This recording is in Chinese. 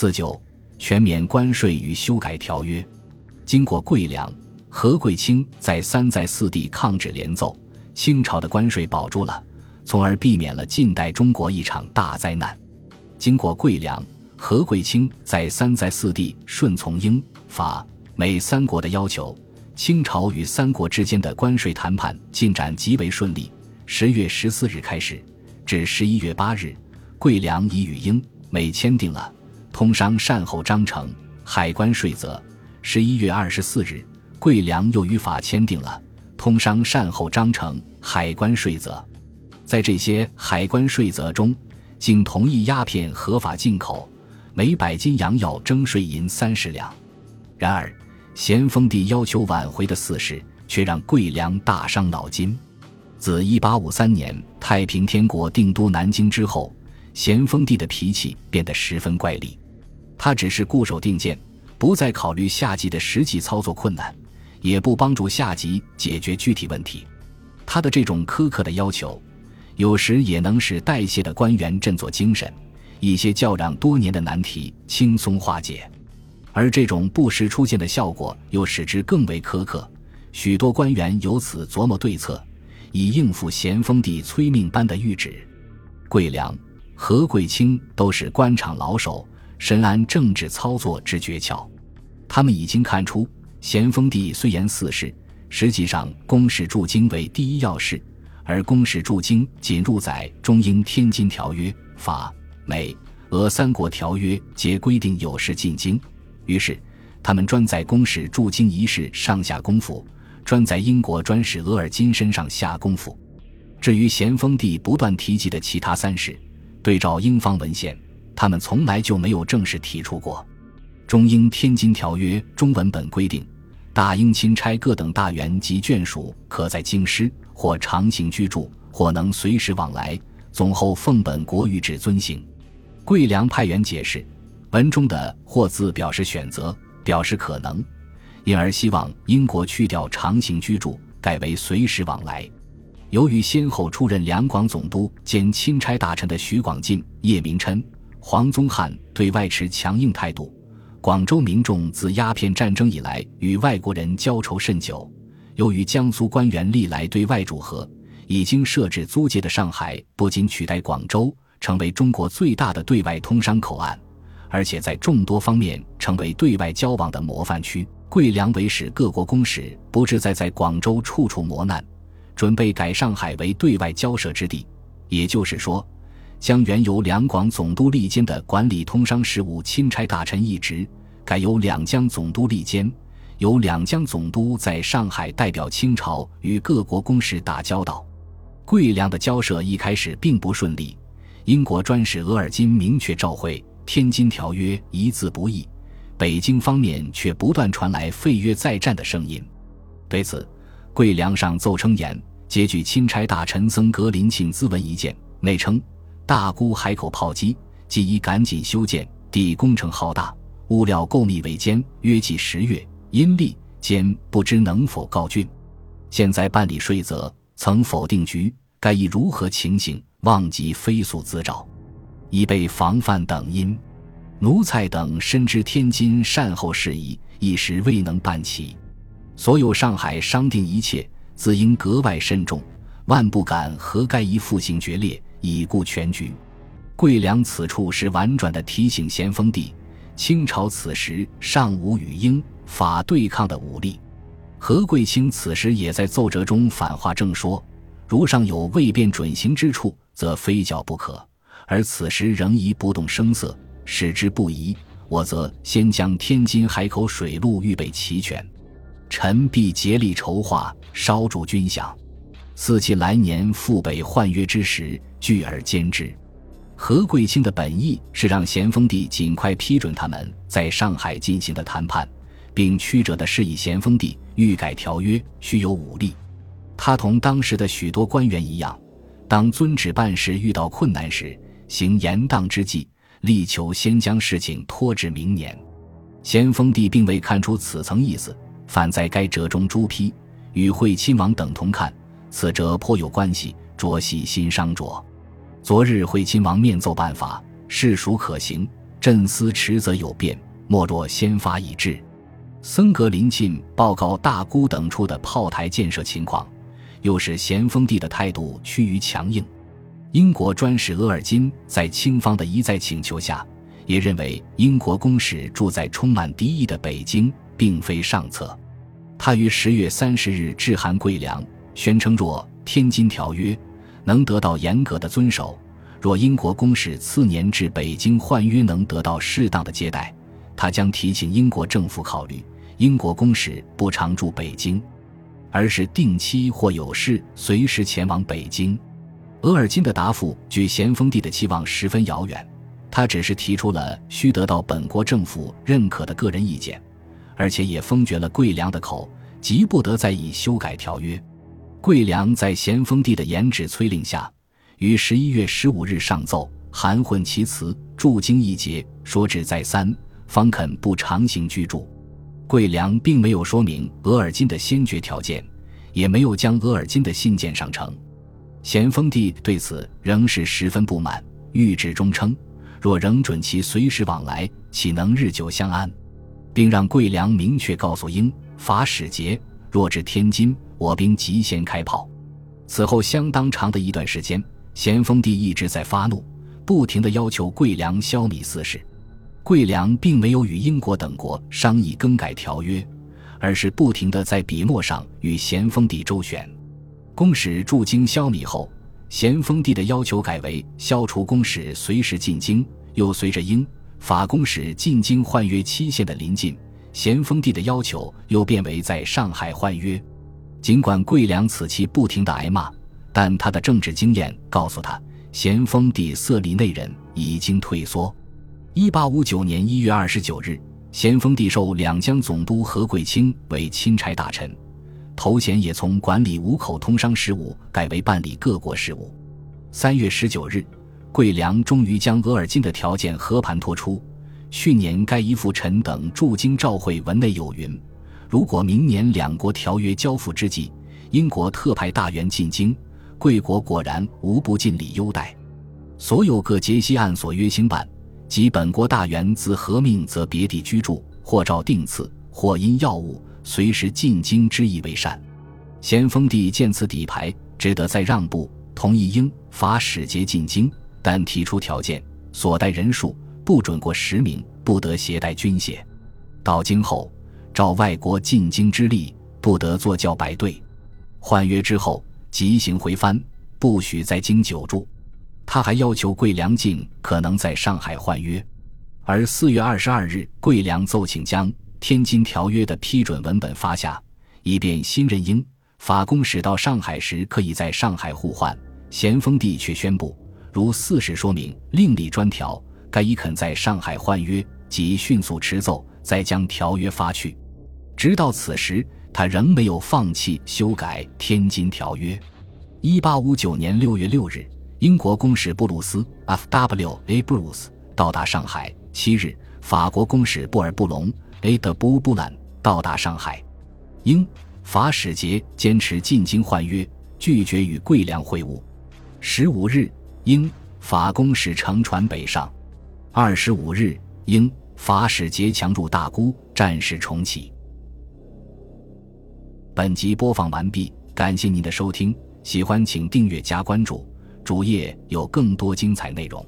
四九，全免关税与修改条约。经过桂良、何桂清在三在四地抗旨连奏，清朝的关税保住了，从而避免了近代中国一场大灾难。经过桂良、何桂清在三在四地顺从英、法、美三国的要求，清朝与三国之间的关税谈判进展极为顺利。十月十四日开始，至十一月八日，桂良已与英、美签订了。通商善后章程海关税则，十一月二十四日，桂良又与法签订了通商善后章程海关税则。在这些海关税则中，竟同意鸦片合法进口，每百斤洋药征税银三十两。然而，咸丰帝要求挽回的四事，却让桂良大伤脑筋。自一八五三年太平天国定都南京之后，咸丰帝的脾气变得十分怪戾。他只是固守定见，不再考虑下级的实际操作困难，也不帮助下级解决具体问题。他的这种苛刻的要求，有时也能使代谢的官员振作精神，一些较嚷多年的难题轻松化解。而这种不时出现的效果，又使之更为苛刻。许多官员由此琢磨对策，以应付咸丰帝催命般的谕旨。桂良、何桂清都是官场老手。深谙政治操作之诀窍，他们已经看出，咸丰帝虽言四事，实际上公使驻京为第一要事，而公使驻京仅入载中英天津条约，法、美、俄三国条约皆规定有事进京，于是他们专在公使驻京一事上下功夫，专在英国专使额尔金身上下功夫。至于咸丰帝不断提及的其他三事，对照英方文献。他们从来就没有正式提出过。中英天津条约中文本规定，大英钦差各等大员及眷属可在京师或长行居住，或能随时往来。总后奉本国谕旨遵行。桂良派员解释，文中的“或”字表示选择，表示可能，因而希望英国去掉长行居住，改为随时往来。由于先后出任两广总督兼钦差大臣的徐广进、叶明琛。黄宗汉对外持强硬态度，广州民众自鸦片战争以来与外国人交仇甚久。由于江苏官员历来对外主和，已经设置租界的上海不仅取代广州成为中国最大的对外通商口岸，而且在众多方面成为对外交往的模范区。桂良为使各国公使不志在在广州处处磨难，准备改上海为对外交涉之地，也就是说。将原由两广总督立兼的管理通商事务钦差大臣一职，改由两江总督立兼，由两江总督在上海代表清朝与各国公使打交道。桂良的交涉一开始并不顺利，英国专使额尔金明确召回《天津条约》一字不易，北京方面却不断传来废约再战的声音。对此，桂良上奏称言，截据钦差大臣曾格林请咨文一件，内称。大沽海口炮击，即已赶紧修建。地工程浩大，物料购密为艰，约计十月，阴历间不知能否告竣。现在办理税则，曾否定局，该以如何情形？望即飞速自找，以备防范等因。奴才等深知天津善后事宜，一时未能办齐。所有上海商定一切，自应格外慎重，万不敢和该一复行决裂。已顾全局，桂良此处是婉转的提醒咸丰帝，清朝此时尚无与英法对抗的武力。何桂清此时也在奏折中反话正说：如尚有未变准行之处，则非剿不可；而此时仍宜不动声色，使之不宜，我则先将天津海口水路预备齐全，臣必竭力筹划，稍助军饷。四其来年赴北换约之时，聚而兼之。何桂清的本意是让咸丰帝尽快批准他们在上海进行的谈判，并曲折的示意咸丰帝欲改条约需有武力。他同当时的许多官员一样，当遵旨办事遇到困难时，行严当之计，力求先将事情拖至明年。咸丰帝并未看出此层意思，反在该折中朱批，与惠亲王等同看。此折颇有关系，着系新商着。昨日惠亲王面奏办法，事属可行，朕思迟则有变，莫若先发已至。森格林沁报告大沽等处的炮台建设情况，又使咸丰帝的态度趋于强硬。英国专使额尔金在清方的一再请求下，也认为英国公使住在充满敌意的北京并非上策。他于十月三十日致函桂良，宣称若《天津条约》能得到严格的遵守，若英国公使次年至北京换约能得到适当的接待，他将提请英国政府考虑。英国公使不常驻北京，而是定期或有事随时前往北京。额尔金的答复距咸丰帝的期望十分遥远，他只是提出了需得到本国政府认可的个人意见，而且也封绝了桂良的口，急不得再以修改条约。桂良在咸丰帝的严旨催令下，于十一月十五日上奏，含混其辞，驻京一节，说至再三，方肯不长行居住。桂良并没有说明额尔金的先决条件，也没有将额尔金的信件上呈。咸丰帝对此仍是十分不满，谕旨中称：若仍准其随时往来，岂能日久相安？并让桂良明确告诉英法使节，若至天津，我兵即先开炮。此后相当长的一段时间，咸丰帝一直在发怒，不停地要求桂良消弭私事。桂良并没有与英国等国商议更改条约，而是不停地在笔墨上与咸丰帝周旋。公使驻京消弭后，咸丰帝的要求改为消除公使随时进京，又随着英法公使进京换约期限的临近，咸丰帝的要求又变为在上海换约。尽管桂良此期不停地挨骂，但他的政治经验告诉他，咸丰帝色厉内荏，已经退缩。一八五九年一月二十九日，咸丰帝授两江总督何桂清为钦差大臣，头衔也从管理五口通商事务改为办理各国事务。三月十九日，桂良终于将额尔金的条件和盘托出。去年该一副臣等驻京召会文内有云：如果明年两国条约交付之际，英国特派大员进京，贵国果然无不尽力优待。所有各节西案所约兴办。即本国大员自合命，则别地居住，或照定次，或因要务随时进京之意为善。咸丰帝见此底牌，只得再让步，同意英法使节进京，但提出条件：所带人数不准过十名，不得携带军械。到京后，照外国进京之例，不得坐轿摆队。换约之后，即行回藩，不许在京久住。他还要求桂良进可能在上海换约，而四月二十二日，桂良奏请将《天津条约》的批准文本发下，以便新任英法公使到上海时可以在上海互换。咸丰帝却宣布，如四事说明另立专条，该伊肯在上海换约，即迅速持奏，再将条约发去。直到此时，他仍没有放弃修改《天津条约》。一八五九年六月六日。英国公使布鲁斯 （F.W.A. Bruce） 到达上海。七日，法国公使布尔布隆 （A. de b u l a n 到达上海。英法使节坚持进京换约，拒绝与桂良会晤。十五日，英法公使乘船北上。二十五日，英法使节强入大沽，战事重启。本集播放完毕，感谢您的收听，喜欢请订阅加关注。主页有更多精彩内容。